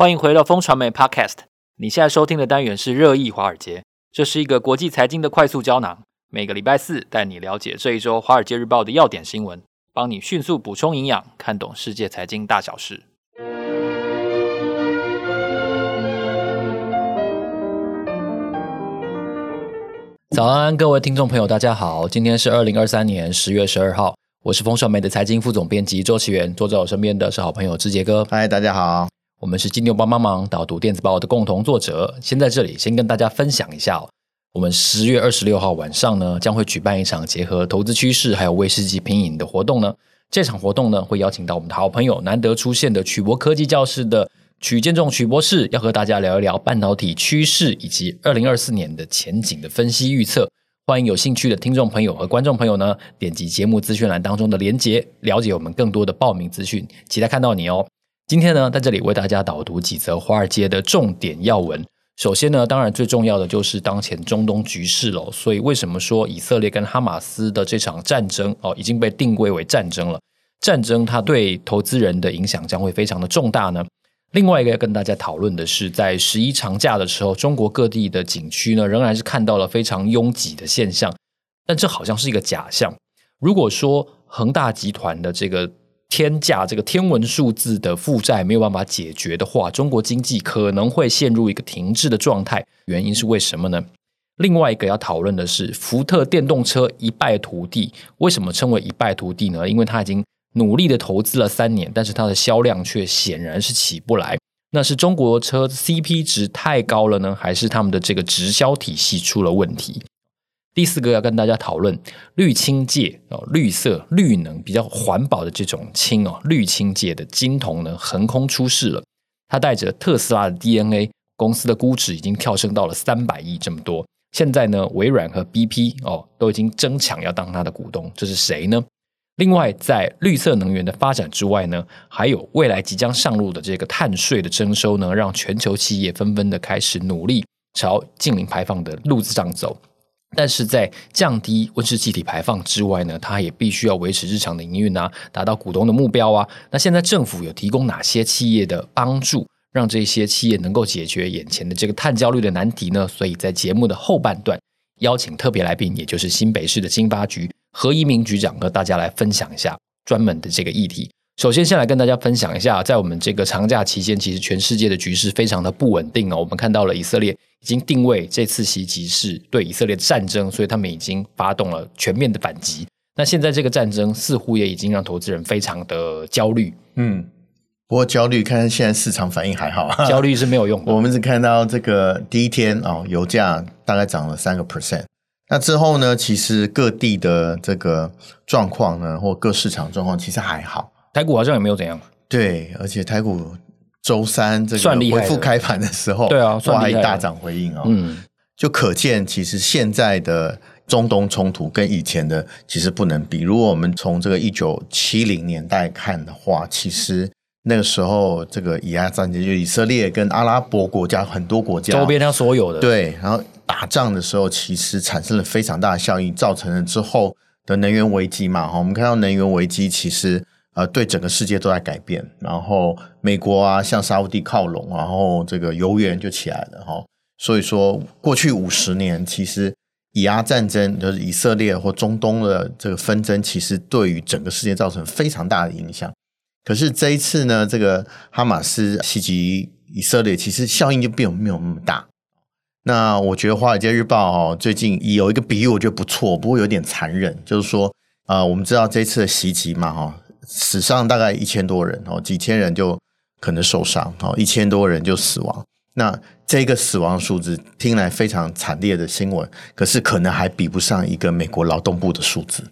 欢迎回到风传媒 Podcast。你现在收听的单元是热议华尔街，这是一个国际财经的快速胶囊。每个礼拜四带你了解这一周《华尔街日报》的要点新闻，帮你迅速补充营养，看懂世界财经大小事。早安，各位听众朋友，大家好，今天是二零二三年十月十二号，我是风传媒的财经副总编辑周岐原，坐在我身边的是好朋友志杰哥。嗨，大家好。我们是金牛帮帮忙导读电子报的共同作者，先在这里先跟大家分享一下，我们十月二十六号晚上呢，将会举办一场结合投资趋势还有威士忌品饮的活动呢。这场活动呢，会邀请到我们的好朋友难得出现的曲博科技教室的曲建仲曲博士，要和大家聊一聊半导体趋势以及二零二四年的前景的分析预测。欢迎有兴趣的听众朋友和观众朋友呢，点击节目资讯栏当中的连结，了解我们更多的报名资讯，期待看到你哦。今天呢，在这里为大家导读几则华尔街的重点要闻。首先呢，当然最重要的就是当前中东局势了。所以，为什么说以色列跟哈马斯的这场战争哦已经被定位为战争了？战争它对投资人的影响将会非常的重大呢。另外一个要跟大家讨论的是，在十一长假的时候，中国各地的景区呢仍然是看到了非常拥挤的现象，但这好像是一个假象。如果说恒大集团的这个天价这个天文数字的负债没有办法解决的话，中国经济可能会陷入一个停滞的状态。原因是为什么呢？另外一个要讨论的是，福特电动车一败涂地。为什么称为一败涂地呢？因为它已经努力的投资了三年，但是它的销量却显然是起不来。那是中国车 CP 值太高了呢，还是他们的这个直销体系出了问题？第四个要跟大家讨论绿氢界哦，绿色、绿能比较环保的这种氢哦，绿氢界的金童呢横空出世了。它带着特斯拉的 DNA，公司的估值已经跳升到了三百亿这么多。现在呢，微软和 BP 哦都已经争抢要当它的股东，这是谁呢？另外，在绿色能源的发展之外呢，还有未来即将上路的这个碳税的征收呢，让全球企业纷纷的开始努力朝净零排放的路子上走。但是在降低温室气体排放之外呢，它也必须要维持日常的营运啊，达到股东的目标啊。那现在政府有提供哪些企业的帮助，让这些企业能够解决眼前的这个碳焦虑的难题呢？所以在节目的后半段，邀请特别来宾，也就是新北市的经发局何一鸣局长，和大家来分享一下专门的这个议题。首先，先来跟大家分享一下，在我们这个长假期间，其实全世界的局势非常的不稳定哦。我们看到了以色列已经定位这次袭击是对以色列的战争，所以他们已经发动了全面的反击。那现在这个战争似乎也已经让投资人非常的焦虑。嗯，不过焦虑，看现在市场反应还好，焦虑是没有用的。我们只看到这个第一天哦，油价大概涨了三个 percent。那之后呢，其实各地的这个状况呢，或各市场状况其实还好。台股好像也没有怎样，对，而且台股周三这个恢复开盘的时候，对啊，哇，一大涨回应哦，嗯，就可见其实现在的中东冲突跟以前的其实不能比。如果我们从这个一九七零年代看的话，其实那个时候这个以阿战争，就以色列跟阿拉伯国家很多国家周边它所有的对，然后打仗的时候，其实产生了非常大的效应，造成了之后的能源危机嘛。哈，我们看到能源危机其实。呃，对整个世界都在改变，然后美国啊向沙乌地靠拢，然后这个油源就起来了哈。所以说，过去五十年其实以阿战争就是以色列或中东的这个纷争，其实对于整个世界造成非常大的影响。可是这一次呢，这个哈马斯袭击以色列，其实效应就并没有那么大。那我觉得《华尔街日报》哦，最近有一个比喻，我觉得不错，不过有点残忍，就是说，呃，我们知道这次的袭击嘛，哈。死伤大概一千多人哦，几千人就可能受伤哦，一千多人就死亡。那这个死亡数字听来非常惨烈的新闻，可是可能还比不上一个美国劳动部的数字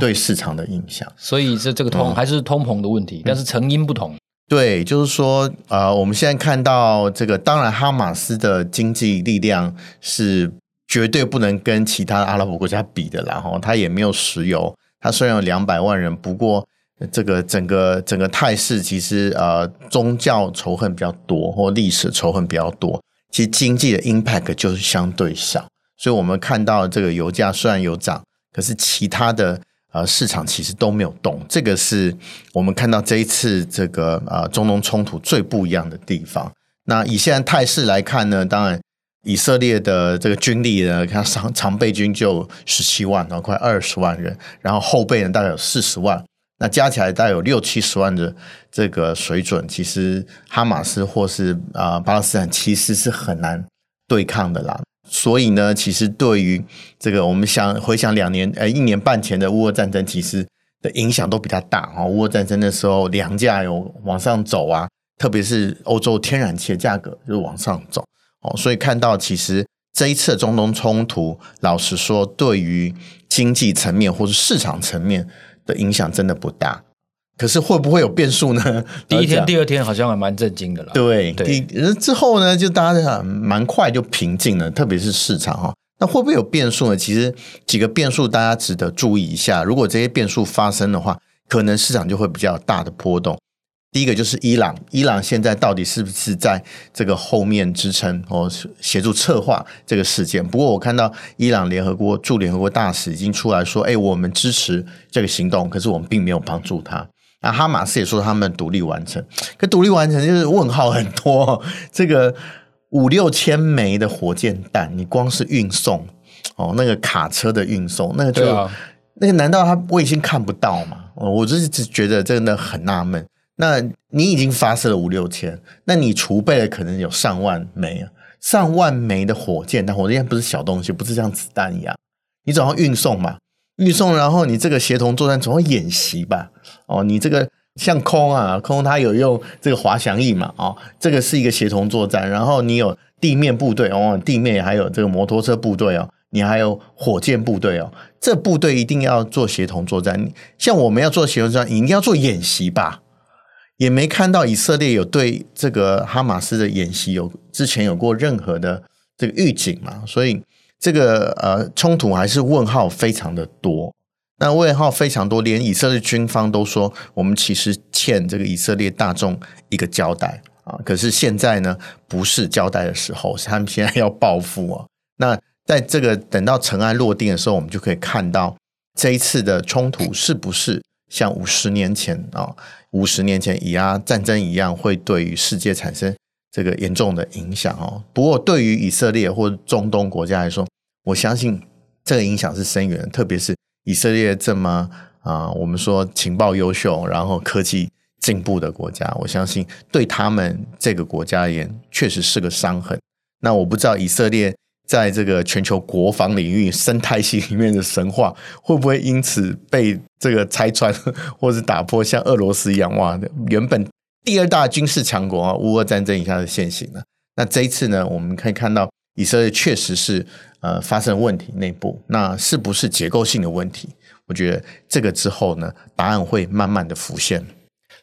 对市场的影响。所以这这个通还是通膨的问题，嗯、但是成因不同。对，就是说啊、呃，我们现在看到这个，当然哈马斯的经济力量是绝对不能跟其他阿拉伯国家比的啦，然后他也没有石油，他虽然有两百万人，不过。这个整个整个态势，其实呃，宗教仇恨比较多，或历史仇恨比较多。其实经济的 impact 就是相对小，所以我们看到这个油价虽然有涨，可是其他的呃市场其实都没有动。这个是我们看到这一次这个呃中东冲突最不一样的地方。那以现在态势来看呢，当然以色列的这个军力呢，看常常备军就十七万，然后快二十万人，然后后备呢大概有四十万，那加起来大概有六七十万的这个水准，其实哈马斯或是啊、巴勒斯坦其实是很难对抗的啦。所以呢，其实对于这个我们想回想两年呃一年半前的乌俄战争，其实的影响都比较大啊。乌俄战争的时候，粮价有往上走啊。特别是欧洲天然气的价格就往上走哦，所以看到其实这一次中东冲突，老实说，对于经济层面或是市场层面的影响真的不大。可是会不会有变数呢？第一天、第二天好像还蛮震惊的啦。对，对，之后呢，就大家蛮快就平静了，特别是市场哈。那会不会有变数呢？其实几个变数大家值得注意一下。如果这些变数发生的话，可能市场就会比较大的波动。第一个就是伊朗，伊朗现在到底是不是在这个后面支撑哦协助策划这个事件？不过我看到伊朗联合国驻联合国大使已经出来说：“哎，我们支持这个行动，可是我们并没有帮助他。”那哈马斯也说他们独立完成，可独立完成就是问号很多。这个五六千枚的火箭弹，你光是运送哦，那个卡车的运送，那个就、啊、那个难道他卫星看不到吗？我就是只觉得真的很纳闷。那你已经发射了五六千，那你储备了可能有上万枚啊，上万枚的火箭，但火箭不是小东西，不是像子弹一样，你总要运送嘛，运送，然后你这个协同作战总要演习吧？哦，你这个像空啊，空它有用这个滑翔翼嘛？哦，这个是一个协同作战，然后你有地面部队哦，地面还有这个摩托车部队哦，你还有火箭部队哦，这部队一定要做协同作战，像我们要做协同作战，一定要做演习吧？也没看到以色列有对这个哈马斯的演习有之前有过任何的这个预警嘛，所以这个呃冲突还是问号非常的多。那问号非常多，连以色列军方都说，我们其实欠这个以色列大众一个交代啊。可是现在呢，不是交代的时候，是他们现在要报复啊。那在这个等到尘埃落定的时候，我们就可以看到这一次的冲突是不是像五十年前啊？五十年前以阿战争一样，会对于世界产生这个严重的影响哦。不过，对于以色列或中东国家来说，我相信这个影响是深远。特别是以色列这么啊，我们说情报优秀，然后科技进步的国家，我相信对他们这个国家而言，确实是个伤痕。那我不知道以色列。在这个全球国防领域生态系里面的神话，会不会因此被这个拆穿，或者打破？像俄罗斯一样，哇，原本第二大军事强国啊，乌俄战争一下子现形了。那这一次呢，我们可以看到以色列确实是呃发生问题，内部那是不是结构性的问题？我觉得这个之后呢，答案会慢慢的浮现。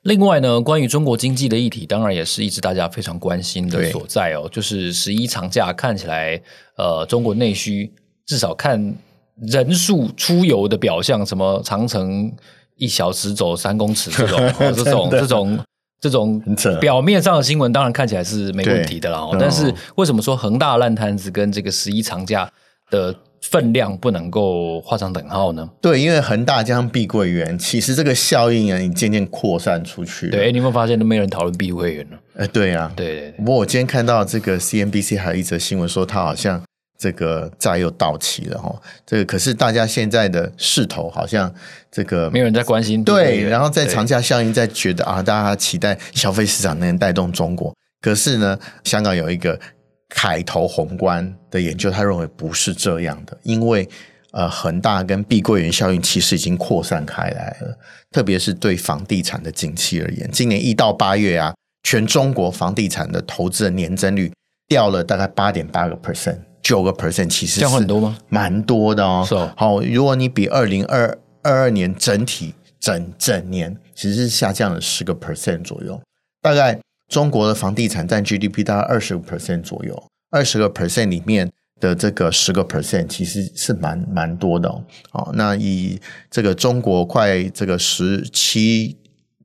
另外呢，关于中国经济的议题，当然也是一直大家非常关心的所在哦。就是十一长假看起来，呃，中国内需至少看人数出游的表象，什么长城一小时走三公尺这种、哦、这种这种这种表面上的新闻，当然看起来是没问题的啦。但是为什么说恒大烂摊子跟这个十一长假的？分量不能够画上等号呢？对，因为恒大加上碧桂园，其实这个效应啊，已渐渐扩散出去。对，你有没有发现都没人讨论碧桂园了？哎，对啊，对对对。不过我今天看到这个 CNBC 还有一则新闻说，它好像这个债又到期了哈。这个可是大家现在的势头好像这个没有人在关心。对，然后在长假效应在觉得啊，大家期待消费市场能带动中国。可是呢，香港有一个。凯投宏观的研究，他认为不是这样的，因为呃，恒大跟碧桂园效应其实已经扩散开来了，特别是对房地产的景气而言，今年一到八月啊，全中国房地产的投资的年增率掉了大概八点八个 percent，九个 percent，其实降很多吗？蛮多的哦。是哦好，如果你比二零二二年整体整整年，其实是下降了十个 percent 左右，大概。中国的房地产占 GDP 大概二十个 percent 左右，二十个 percent 里面的这个十个 percent 其实是蛮蛮多的哦。好，那以这个中国快这个十七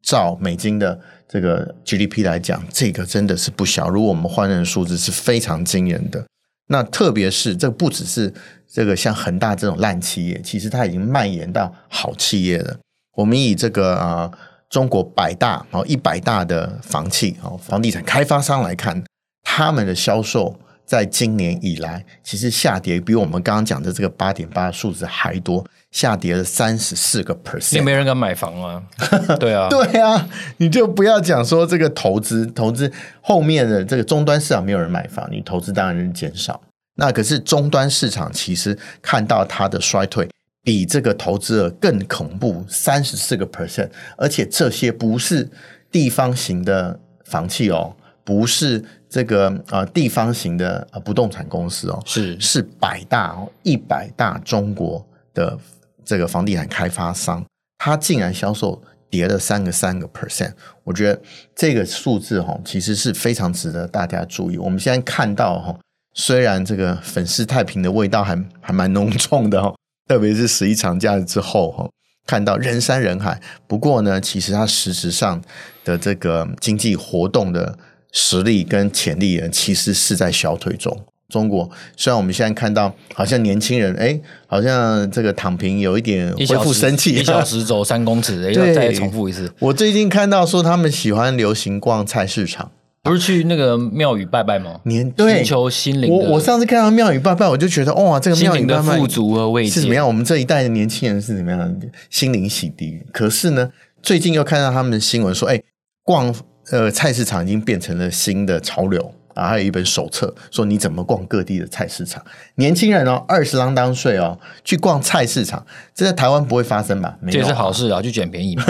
兆美金的这个 GDP 来讲，这个真的是不小。如果我们换成数字，是非常惊人的。那特别是这不只是这个像恒大这种烂企业，其实它已经蔓延到好企业了。我们以这个啊。中国百大，哦一百大的房企，哦，房地产开发商来看，他们的销售在今年以来其实下跌比我们刚刚讲的这个八点八数字还多，下跌了三十四个 percent。也没人敢买房啊？对啊，对啊，你就不要讲说这个投资，投资后面的这个终端市场没有人买房，你投资当然是减少。那可是终端市场其实看到它的衰退。比这个投资额更恐怖，三十四个 percent，而且这些不是地方型的房企哦，不是这个呃地方型的呃不动产公司哦，是是百大哦，一百大中国的这个房地产开发商，它竟然销售跌了三个三个 percent，我觉得这个数字哈、哦，其实是非常值得大家注意。我们现在看到哈、哦，虽然这个粉饰太平的味道还还蛮浓重的哦。特别是十一长假之后，哈，看到人山人海。不过呢，其实它实质上的这个经济活动的实力跟潜力呢，其实是在小腿中。中国虽然我们现在看到，好像年轻人，哎，好像这个躺平有一点恢复生气，一小时走三公尺，要，再重复一次。我最近看到说，他们喜欢流行逛菜市场。不是去那个庙宇拜拜吗？年对，寻求心灵。我我上次看到庙宇拜拜，我就觉得哇，这个庙宇拜拜富足和慰藉是怎么样？我们这一代的年轻人是怎么样心灵洗涤？可是呢，最近又看到他们的新闻说，哎，逛呃菜市场已经变成了新的潮流。啊，还有一本手册，说你怎么逛各地的菜市场。年轻人哦，二十郎当岁哦，去逛菜市场，这在台湾不会发生吧？没有，这是好事啊，去捡便宜嘛。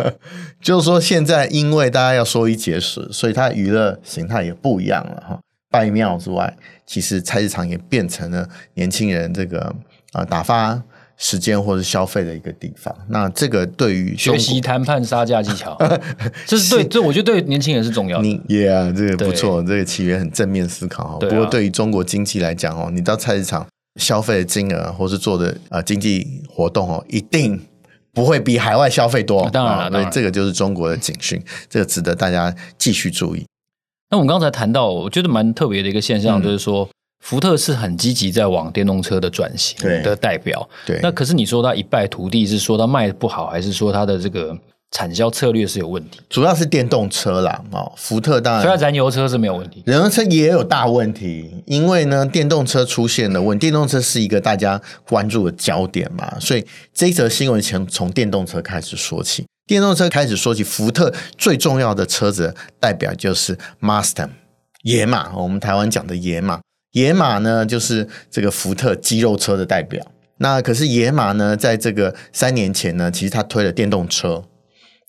就是说，现在因为大家要缩衣节食，所以它娱乐形态也不一样了哈。拜庙之外，其实菜市场也变成了年轻人这个啊打发。时间或者消费的一个地方，那这个对于学习谈判杀价技巧，这是对，这我觉得对年轻人是重要的。你，Yeah，这个不错，这个企业很正面思考哈。不过对于中国经济来讲哦，你到菜市场消费的金额或是做的啊经济活动哦，一定不会比海外消费多。当然了，对这个就是中国的警讯，这个值得大家继续注意。那我们刚才谈到，我觉得蛮特别的一个现象，就是说。福特是很积极在往电动车的转型的代表，对。对，那可是你说它一败涂地，是说它卖的不好，还是说它的这个产销策略是有问题？主要是电动车啦，哦，福特当然，虽然燃油车是没有问题，燃油车也有大问题，因为呢，电动车出现了问题，电动车是一个大家关注的焦点嘛，所以这一则新闻从从电动车开始说起，电动车开始说起，福特最重要的车子代表就是 Mustang 野马，我们台湾讲的野马。野马呢，就是这个福特肌肉车的代表。那可是野马呢，在这个三年前呢，其实他推了电动车。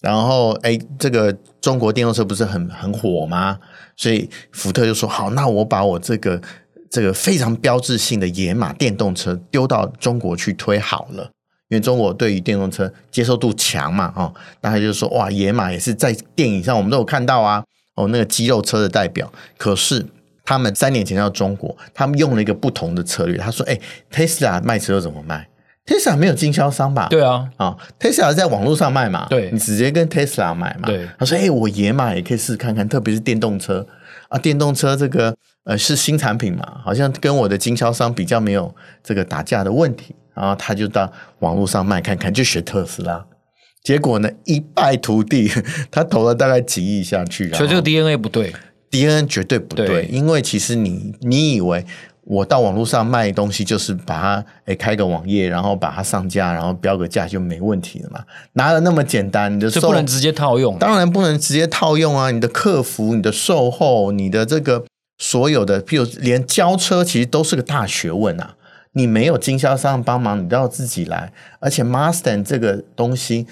然后，哎，这个中国电动车不是很很火吗？所以福特就说：“好，那我把我这个这个非常标志性的野马电动车丢到中国去推好了。因为中国对于电动车接受度强嘛，哦，那他就说：哇，野马也是在电影上我们都有看到啊，哦，那个肌肉车的代表。可是。”他们三年前到中国，他们用了一个不同的策略。他说：“哎，Tesla 卖车怎么卖？Tesla 没有经销商吧？对啊，啊，Tesla 在网络上卖嘛？对，你直接跟 Tesla 买嘛？对。他说：哎，我野马也可以试试看看，特别是电动车啊，电动车这个呃是新产品嘛，好像跟我的经销商比较没有这个打架的问题。然后他就到网络上卖看看，就学特斯拉。结果呢，一败涂地，他投了大概几亿下去，所以这个 DNA 不对。” DNA 绝对不对，对，因为其实你你以为我到网络上卖东西就是把它诶开个网页，然后把它上架，然后标个价就没问题了嘛？哪有那么简单？你的售不能直接套用，当然不能直接套用啊！你的客服、你的售后、你的这个所有的，譬如连交车，其实都是个大学问啊！你没有经销商帮忙，你都要自己来。而且 Mustang 这个东西，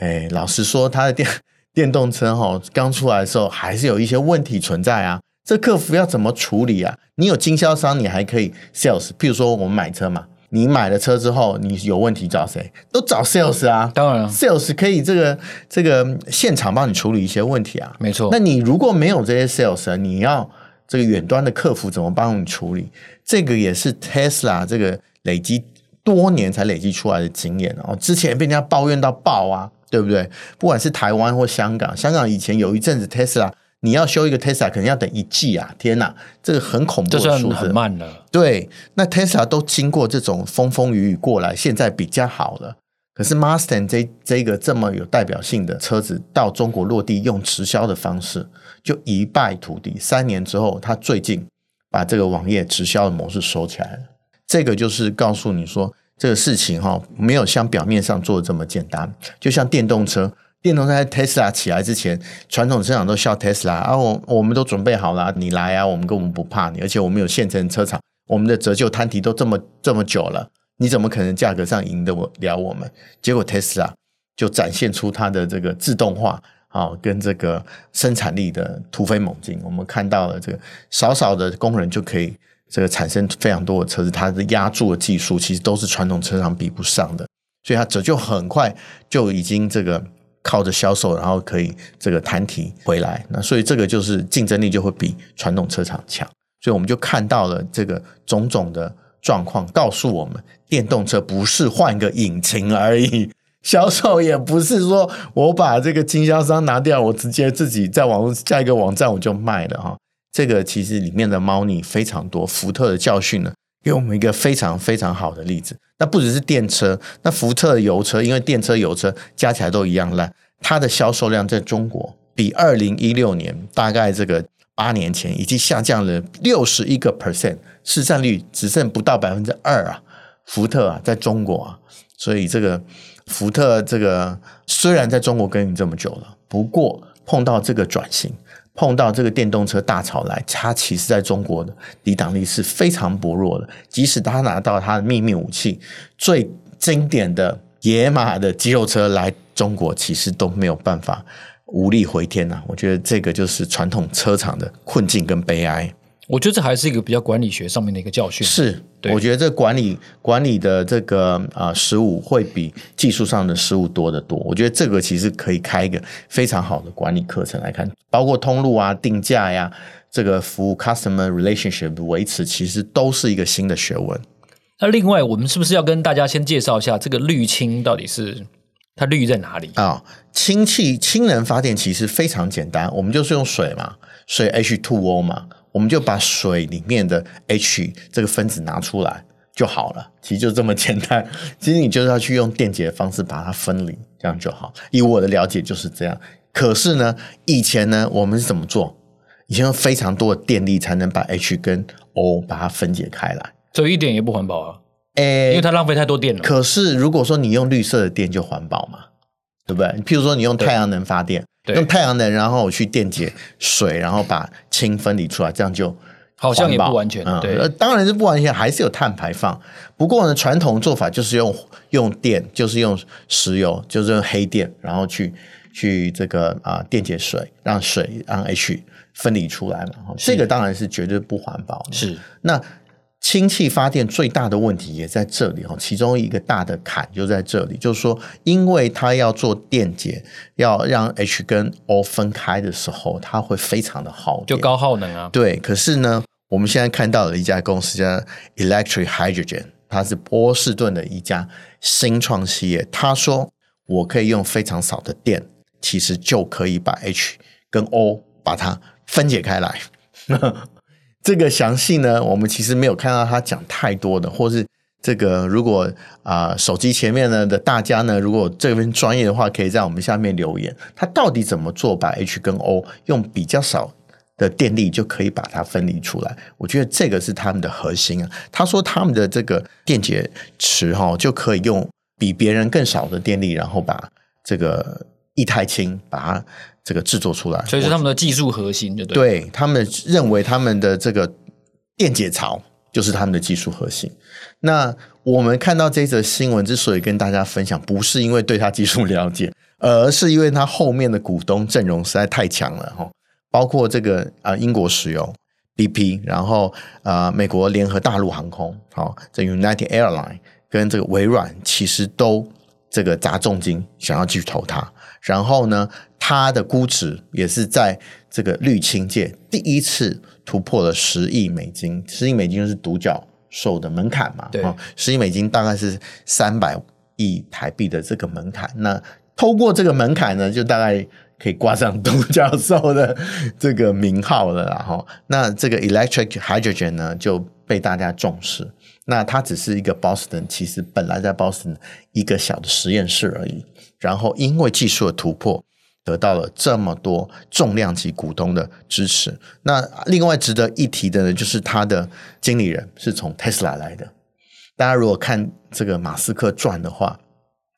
诶老实说，它的电。电动车哈刚出来的时候，还是有一些问题存在啊。这客服要怎么处理啊？你有经销商，你还可以 sales。譬如说我们买车嘛，你买了车之后，你有问题找谁？都找 sales 啊。当然了，sales 可以这个这个现场帮你处理一些问题啊。没错。那你如果没有这些 sales，你要这个远端的客服怎么帮你处理？这个也是 Tesla 这个累积多年才累积出来的经验哦。之前被人家抱怨到爆啊。对不对？不管是台湾或香港，香港以前有一阵子 Tesla，你要修一个 Tesla，可能要等一季啊！天哪，这个很恐怖的数字，这算很慢了。对，那 Tesla 都经过这种风风雨雨过来，现在比较好了。可是 Mustang 这这个这么有代表性的车子到中国落地，用直销的方式，就一败涂地。三年之后，他最近把这个网页直销的模式收起来了。这个就是告诉你说，这个事情哈，没有像表面上做的这么简单。就像电动车，电动车在 Tesla 起来之前，传统车厂都笑 Tesla 啊，我我们都准备好了，你来啊，我们根本不怕你，而且我们有现成车厂，我们的折旧摊提都这么这么久了，你怎么可能价格上赢得我了我们？结果 Tesla 就展现出它的这个自动化啊，跟这个生产力的突飞猛进。我们看到了这个少少的工人就可以。这个产生非常多的车子，它的压铸的技术其实都是传统车厂比不上的，所以它折旧很快就已经这个靠着销售，然后可以这个摊提回来。那所以这个就是竞争力就会比传统车厂强。所以我们就看到了这个种种的状况，告诉我们电动车不是换个引擎而已，销售也不是说我把这个经销商拿掉，我直接自己在网络下一个网站我就卖了哈。这个其实里面的猫腻非常多，福特的教训呢，给我们一个非常非常好的例子。那不只是电车，那福特的油车，因为电车油车加起来都一样烂，它的销售量在中国比二零一六年大概这个八年前已经下降了六十一个 percent，市占率只剩不到百分之二啊。福特啊，在中国啊，所以这个福特这个虽然在中国耕耘这么久了，不过碰到这个转型。碰到这个电动车大潮来，它其实在中国的抵挡力是非常薄弱的。即使他拿到他的秘密武器，最经典的野马的肌肉车来中国，其实都没有办法无力回天呐、我觉得这个就是传统车厂的困境跟悲哀。我觉得这还是一个比较管理学上面的一个教训。是，我觉得这管理管理的这个啊失误会比技术上的失误多得多。我觉得这个其实可以开一个非常好的管理课程来看，包括通路啊、定价呀、这个服务 customer relationship 的维持，其实都是一个新的学问。那另外，我们是不是要跟大家先介绍一下这个滤氢到底是它滤在哪里啊？氢气氢能发电其实非常简单，我们就是用水嘛，水 H2O 嘛。我们就把水里面的 H 这个分子拿出来就好了，其实就这么简单。其实你就是要去用电解的方式把它分离，这样就好。以我的了解就是这样。可是呢，以前呢，我们是怎么做？以前用非常多的电力才能把 H 跟 O 把它分解开来，这一点也不环保啊。诶，因为它浪费太多电了。可是如果说你用绿色的电就环保嘛，对不对？譬如说你用太阳能发电。用太阳能，然后我去电解水，然后把氢分离出来，这样就好像也不完全。嗯、对，当然是不完全，还是有碳排放。不过呢，传统做法就是用用电，就是用石油，就是用黑电，然后去去这个啊、呃、电解水，让水让 H 分离出来嘛。这个当然是绝对不环保的。是那。氢气发电最大的问题也在这里哈，其中一个大的坎就在这里，就是说，因为它要做电解，要让 H 跟 O 分开的时候，它会非常的耗，就高耗能啊。对，可是呢，我们现在看到的一家公司叫 Electric Hydrogen，它是波士顿的一家新创企业。他说，我可以用非常少的电，其实就可以把 H 跟 O 把它分解开来。这个详细呢，我们其实没有看到他讲太多的，或是这个如果啊、手机前面呢的大家呢，如果这边专业的话，可以在我们下面留言，他到底怎么做把 H 跟 O 用比较少的电力就可以把它分离出来？我觉得这个是他们的核心啊。他说他们的这个电解池哈、哦、就可以用比别人更少的电力，然后把这个液态氢把它。这个制作出来，所以是他们的技术核心，对不对？对，他们认为他们的这个电解槽就是他们的技术核心。那我们看到这则新闻之所以跟大家分享，不是因为对他技术了解，而是因为他后面的股东阵容实在太强了哈。包括这个啊、呃，英国石油 BP，然后啊、呃，美国联合大陆航空，好，这 United Airline 跟这个微软，其实都这个砸重金想要去投它。然后呢，它的估值也是在这个滤氢界第一次突破了十亿美金，十亿美金就是独角兽的门槛嘛。对，十亿美金大概是三百亿台币的这个门槛。那透过这个门槛呢，就大概可以挂上独角兽的这个名号了。然后，那这个 Electric Hydrogen 呢就被大家重视。那它只是一个 Boston，其实本来在 Boston 一个小的实验室而已。然后因为技术的突破，得到了这么多重量级股东的支持。那另外值得一提的呢，就是他的经理人是从 Tesla 来的。大家如果看这个马斯克传的话，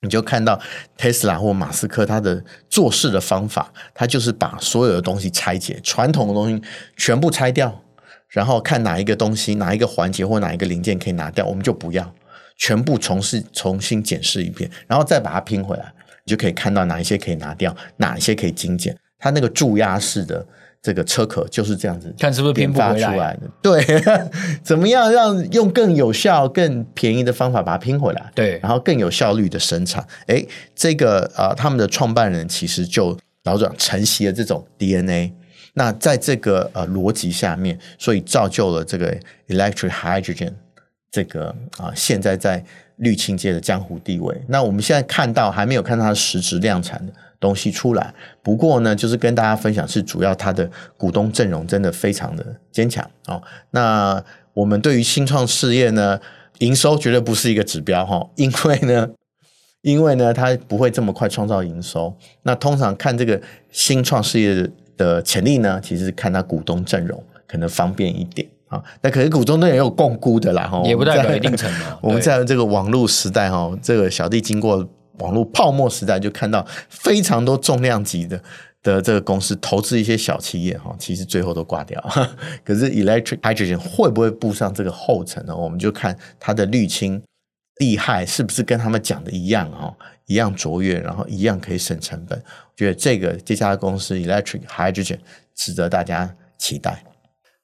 你就看到 Tesla 或马斯克他的做事的方法，他就是把所有的东西拆解，传统的东西全部拆掉，然后看哪一个东西、哪一个环节或哪一个零件可以拿掉，我们就不要，全部重试、重新检视一遍，然后再把它拼回来。你就可以看到哪一些可以拿掉，哪一些可以精简。它那个注压式的这个车壳就是这样子，看是不是拼不出来的。对，怎么样让用更有效、更便宜的方法把它拼回来？对，然后更有效率的生产。诶，这个啊、呃，他们的创办人其实就老早承袭了这种 DNA。那在这个呃逻辑下面，所以造就了这个 electric hydrogen 这个啊、现在在。绿清界的江湖地位。那我们现在看到还没有看到它实质量产的东西出来。不过呢，就是跟大家分享，是主要它的股东阵容真的非常的坚强哦。那我们对于新创事业呢，营收绝对不是一个指标哈，因为呢，因为呢，它不会这么快创造营收。那通常看这个新创事业的潜力呢，其实是看它股东阵容可能方便一点。啊，那可是股东也有共估的啦，哈，也不代表一定成嘛。我们在这个网络时代，哈，这个小弟经过网络泡沫时代，就看到非常多重量级的的这个公司投资一些小企业，哈，其实最后都挂掉。可是 Electric Hydrogen 会不会步上这个后尘呢？我们就看它的滤清厉害，是不是跟他们讲的一样，哈，一样卓越，然后一样可以省成本。我觉得这个这家公司 Electric Hydrogen 值得大家期待。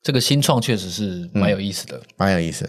这个新创确实是蛮有意思的，嗯、蛮有意思。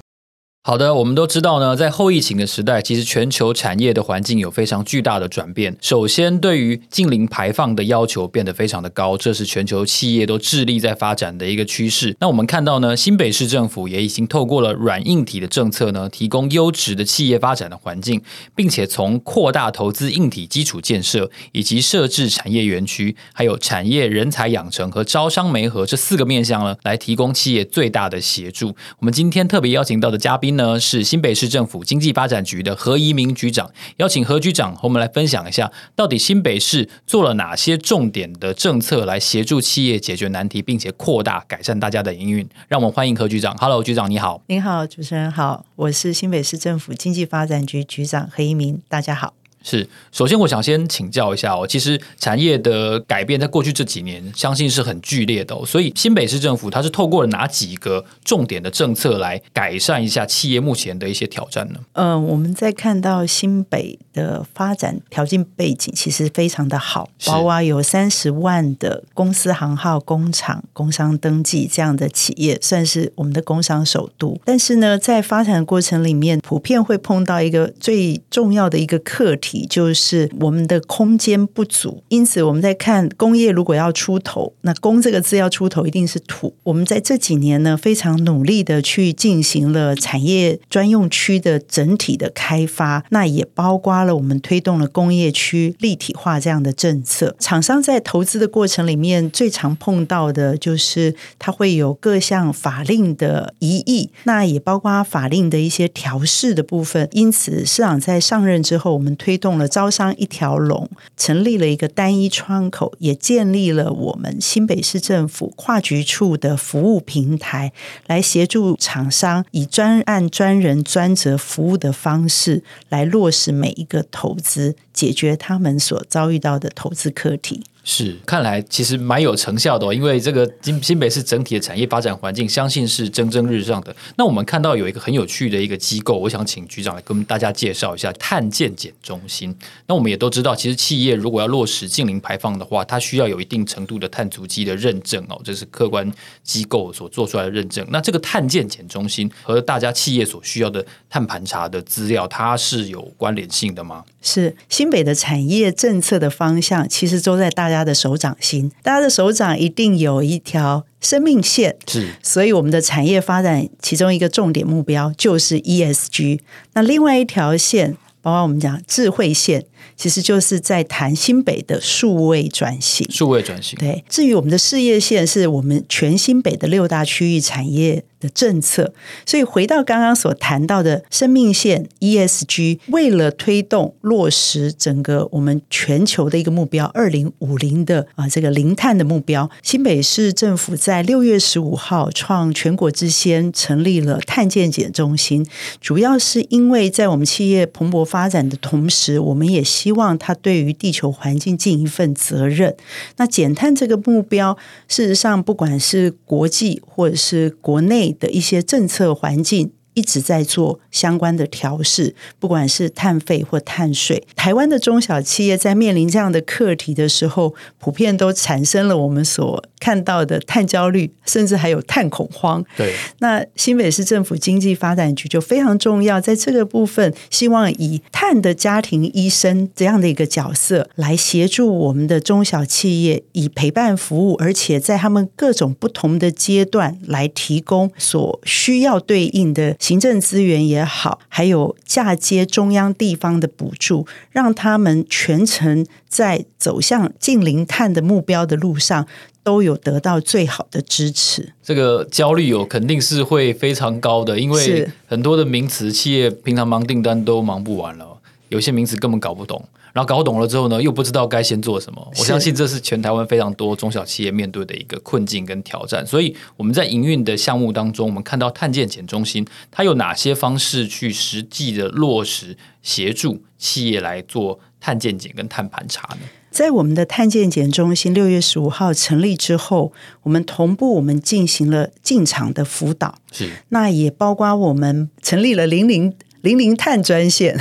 好的，我们都知道呢，在后疫情的时代，其实全球产业的环境有非常巨大的转变。首先，对于近零排放的要求变得非常的高，这是全球企业都致力在发展的一个趋势。那我们看到呢，新北市政府也已经透过了软硬体的政策呢，提供优质的企业发展的环境，并且从扩大投资硬体基础建设，以及设置产业园区，还有产业人才养成和招商媒合这四个面向呢，来提供企业最大的协助。我们今天特别邀请到的嘉宾呢，是新北市政府经济发展局的何怡明局长，邀请何局长和我们来分享一下，到底新北市做了哪些重点的政策来协助企业解决难题，并且扩大改善大家的营运。让我们欢迎何局长。Hello，局长你好。您好，主持人好，我是新北市政府经济发展局局长何怡明，大家好。是，首先我想先请教一下哦，其实产业的改变在过去这几年，相信是很剧烈的哦。所以新北市政府它是透过了哪几个重点的政策来改善一下企业目前的一些挑战呢？嗯、呃，我们在看到新北的发展条件背景其实非常的好，包括有三十万的公司行号、工厂、工商登记这样的企业，算是我们的工商首都。但是呢，在发展的过程里面，普遍会碰到一个最重要的一个课题。就是我们的空间不足，因此我们在看工业如果要出头，那“工”这个字要出头，一定是土。我们在这几年呢，非常努力的去进行了产业专用区的整体的开发，那也包括了我们推动了工业区立体化这样的政策。厂商在投资的过程里面，最常碰到的就是它会有各项法令的疑义，那也包括法令的一些调试的部分。因此，市长在上任之后，我们推动了招商一条龙，成立了一个单一窗口，也建立了我们新北市政府跨局处的服务平台，来协助厂商以专案、专人、专责服务的方式来落实每一个投资，解决他们所遭遇到的投资课题。是，看来其实蛮有成效的哦，因为这个新新北市整体的产业发展环境，相信是蒸蒸日上的。那我们看到有一个很有趣的一个机构，我想请局长来跟大家介绍一下碳鉴检中心。那我们也都知道，其实企业如果要落实净零排放的话，它需要有一定程度的碳足迹的认证哦，这是客观机构所做出来的认证。那这个碳鉴检中心和大家企业所需要的碳盘查的资料，它是有关联性的吗？是新北的产业政策的方向，其实都在大家。大家的手掌心，大家的手掌一定有一条生命线，是，所以我们的产业发展其中一个重点目标就是 ESG。那另外一条线，包括我们讲智慧线，其实就是在谈新北的数位转型。数位转型，对。至于我们的事业线，是我们全新北的六大区域产业的政策，所以回到刚刚所谈到的生命线 ESG，为了推动落实整个我们全球的一个目标，二零五零的啊这个零碳的目标，新北市政府在六月十五号创全国之先，成立了碳健检中心，主要是因为在我们企业蓬勃发展的同时，我们也希望它对于地球环境尽一份责任。那减碳这个目标，事实上不管是国际或者是国内。的一些政策环境。一直在做相关的调试，不管是碳费或碳税。台湾的中小企业在面临这样的课题的时候，普遍都产生了我们所看到的碳焦虑，甚至还有碳恐慌。对，那新北市政府经济发展局就非常重要，在这个部分，希望以碳的家庭医生这样的一个角色来协助我们的中小企业，以陪伴服务，而且在他们各种不同的阶段来提供所需要对应的。行政资源也好，还有嫁接中央地方的补助，让他们全程在走向近零碳的目标的路上，都有得到最好的支持。这个焦虑有肯定是会非常高的，因为很多的名词，企业平常忙订单都忙不完了，有些名词根本搞不懂。然后搞懂了之后呢，又不知道该先做什么。我相信这是全台湾非常多中小企业面对的一个困境跟挑战。所以我们在营运的项目当中，我们看到碳健检中心，它有哪些方式去实际的落实协助企业来做碳健检跟碳盘查呢？在我们的碳健检中心六月十五号成立之后，我们同步我们进行了进场的辅导，是那也包括我们成立了零零。零零碳专线，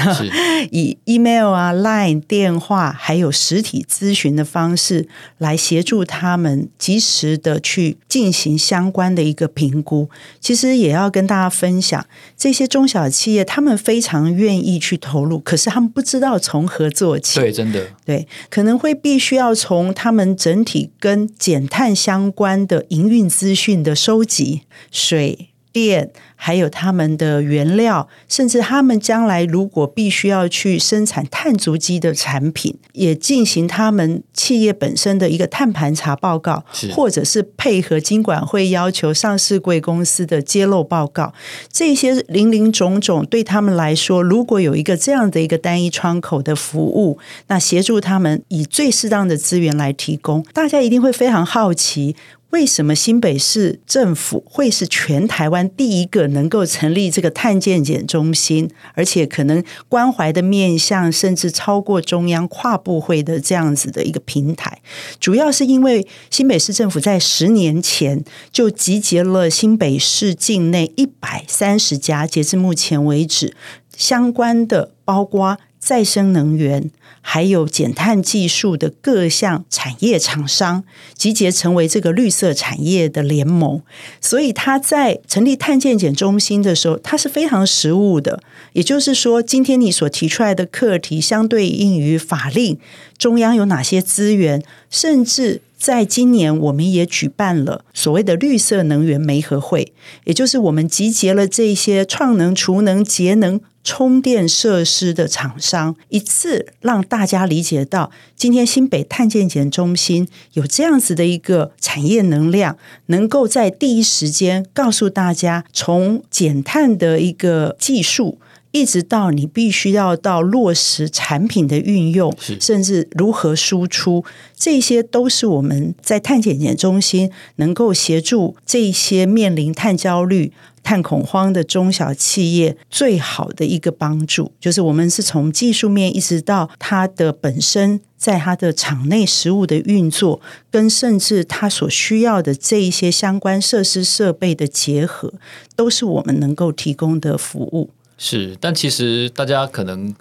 以 email 啊、line 电话，还有实体咨询的方式来协助他们及时的去进行相关的一个评估。其实也要跟大家分享，这些中小企业他们非常愿意去投入，可是他们不知道从何做起。对，真的，对，可能会必须要从他们整体跟减碳相关的营运资讯的收集，水电。还有他们的原料，甚至他们将来如果必须要去生产碳足迹的产品，也进行他们企业本身的一个碳盘查报告，或者是配合金管会要求上市贵公司的揭露报告，这些零零种种对他们来说，如果有一个这样的一个单一窗口的服务，那协助他们以最适当的资源来提供，大家一定会非常好奇。为什么新北市政府会是全台湾第一个能够成立这个碳健检中心，而且可能关怀的面向甚至超过中央跨部会的这样子的一个平台？主要是因为新北市政府在十年前就集结了新北市境内一百三十家，截至目前为止相关的包括再生能源。还有减碳技术的各项产业厂商集结成为这个绿色产业的联盟，所以他在成立碳健检中心的时候，他是非常实务的。也就是说，今天你所提出来的课题，相对应于法令，中央有哪些资源，甚至在今年我们也举办了所谓的绿色能源媒合会，也就是我们集结了这些创能、储能、节能。充电设施的厂商，一次让大家理解到，今天新北碳健检中心有这样子的一个产业能量，能够在第一时间告诉大家，从减碳的一个技术，一直到你必须要到落实产品的运用，甚至如何输出，这些都是我们在碳检检中心能够协助这些面临碳焦虑。碳恐慌的中小企业最好的一个帮助，就是我们是从技术面一直到它的本身，在它的厂内实物的运作，跟甚至它所需要的这一些相关设施设备的结合，都是我们能够提供的服务。是，但其实大家可能。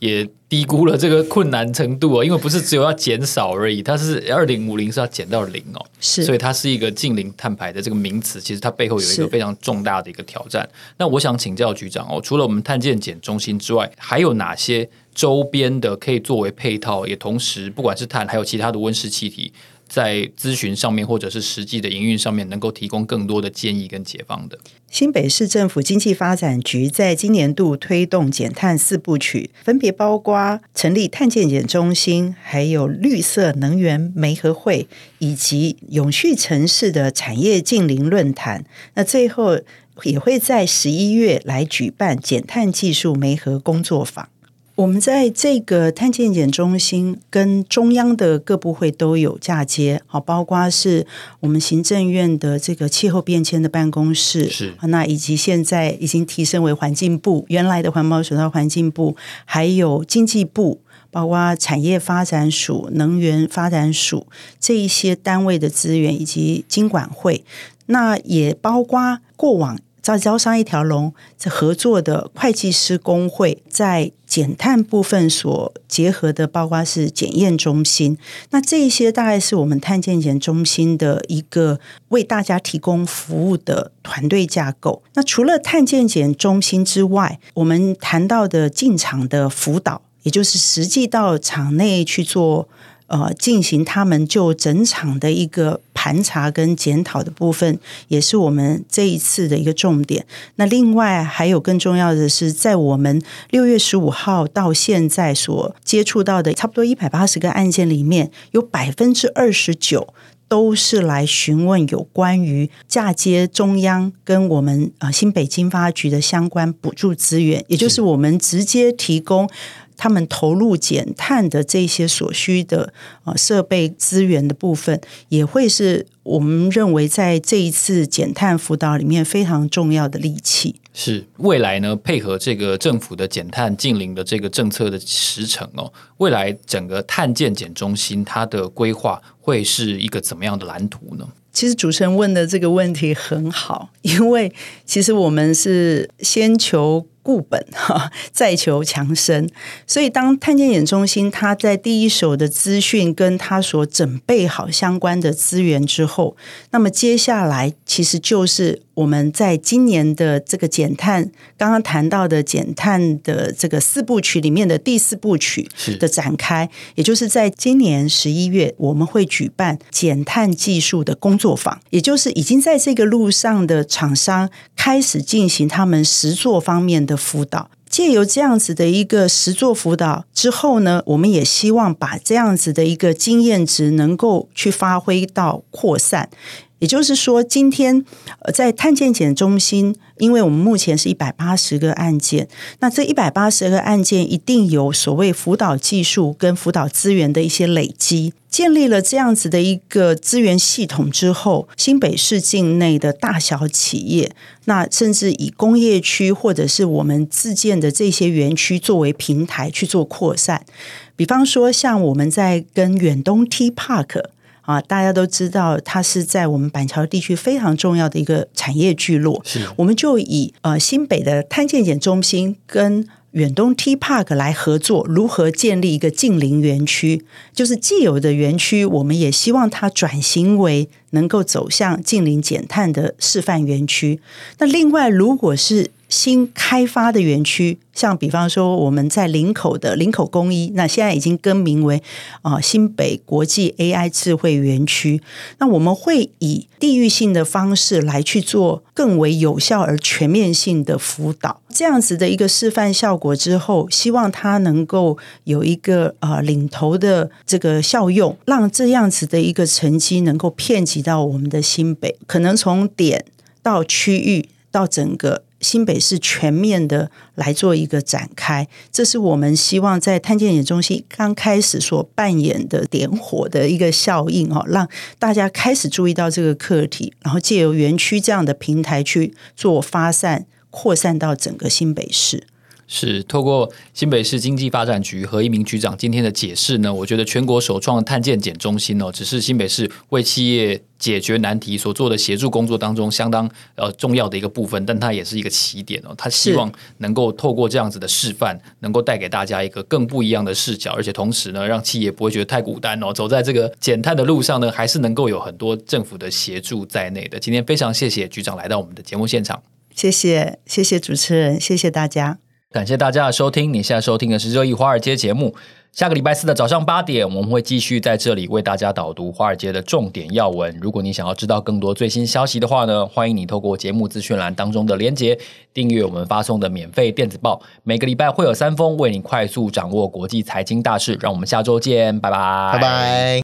也低估了这个困难程度哦，因为不是只有要减少而已，它是二零五零是要减到零哦，是，所以它是一个近零碳排的这个名词，其实它背后有一个非常重大的一个挑战。那我想请教局长哦，除了我们碳建减中心之外，还有哪些周边的可以作为配套，也同时不管是碳还有其他的温室气体，在咨询上面或者是实际的营运上面，能够提供更多的建议跟解方的。新北市政府经济发展局在今年度推动减碳四部曲，分别包括成立碳健检中心，还有绿色能源媒合会，以及永续城市的产业近邻论坛。那最后也会在十一月来举办减碳技术媒合工作坊。我们在这个碳健检中心跟中央的各部会都有嫁接，好，包括是我们行政院的这个气候变迁的办公室，是那以及现在已经提升为环境部，原来的环保署到环境部，还有经济部，包括产业发展署、能源发展署这一些单位的资源，以及经管会，那也包括过往。在招商一条龙，这合作的会计师工会，在减碳部分所结合的，包括是检验中心。那这一些大概是我们碳健检中心的一个为大家提供服务的团队架构。那除了碳健检中心之外，我们谈到的进场的辅导，也就是实际到场内去做。呃，进行他们就整场的一个盘查跟检讨的部分，也是我们这一次的一个重点。那另外还有更重要的是，在我们六月十五号到现在所接触到的差不多一百八十个案件里面，有百分之二十九都是来询问有关于嫁接中央跟我们呃新北经发局的相关补助资源，也就是我们直接提供。他们投入减碳的这些所需的啊设备资源的部分，也会是我们认为在这一次减碳辅导里面非常重要的利器。是未来呢，配合这个政府的减碳净零的这个政策的时程哦，未来整个碳建减中心它的规划会是一个怎么样的蓝图呢？其实主持人问的这个问题很好，因为其实我们是先求。固本 哈，再求强身。所以，当碳健检中心他在第一手的资讯跟他所准备好相关的资源之后，那么接下来其实就是我们在今年的这个减碳，刚刚谈到的减碳的这个四部曲里面的第四部曲的展开，也就是在今年十一月，我们会举办减碳技术的工作坊，也就是已经在这个路上的厂商开始进行他们实作方面的。辅导，借由这样子的一个实作辅导之后呢，我们也希望把这样子的一个经验值能够去发挥到扩散。也就是说，今天在碳健检中心，因为我们目前是一百八十个案件，那这一百八十个案件一定有所谓辅导技术跟辅导资源的一些累积。建立了这样子的一个资源系统之后，新北市境内的大小企业，那甚至以工业区或者是我们自建的这些园区作为平台去做扩散。比方说，像我们在跟远东 T Park。啊，大家都知道，它是在我们板桥地区非常重要的一个产业聚落。是，我们就以呃新北的碳健检中心跟远东 T Park 来合作，如何建立一个近邻园区？就是既有的园区，我们也希望它转型为能够走向近邻减碳的示范园区。那另外，如果是新开发的园区，像比方说我们在林口的林口工艺，那现在已经更名为啊新北国际 AI 智慧园区。那我们会以地域性的方式来去做更为有效而全面性的辅导，这样子的一个示范效果之后，希望它能够有一个呃领头的这个效用，让这样子的一个成绩能够遍及到我们的新北，可能从点到区域到整个。新北市全面的来做一个展开，这是我们希望在碳建演中心刚开始所扮演的点火的一个效应哦，让大家开始注意到这个课题，然后借由园区这样的平台去做发散、扩散到整个新北市。是透过新北市经济发展局和一名局长今天的解释呢，我觉得全国首创碳健检中心哦，只是新北市为企业解决难题所做的协助工作当中相当呃重要的一个部分，但它也是一个起点哦。他希望能够透过这样子的示范，能够带给大家一个更不一样的视角，而且同时呢，让企业不会觉得太孤单哦。走在这个减碳的路上呢，还是能够有很多政府的协助在内的。今天非常谢谢局长来到我们的节目现场，谢谢谢谢主持人，谢谢大家。感谢大家的收听，你现在收听的是《热议华尔街》节目。下个礼拜四的早上八点，我们会继续在这里为大家导读华尔街的重点要闻。如果你想要知道更多最新消息的话呢，欢迎你透过节目资讯栏当中的连结订阅我们发送的免费电子报。每个礼拜会有三封，为你快速掌握国际财经大事。让我们下周见，拜拜，拜拜。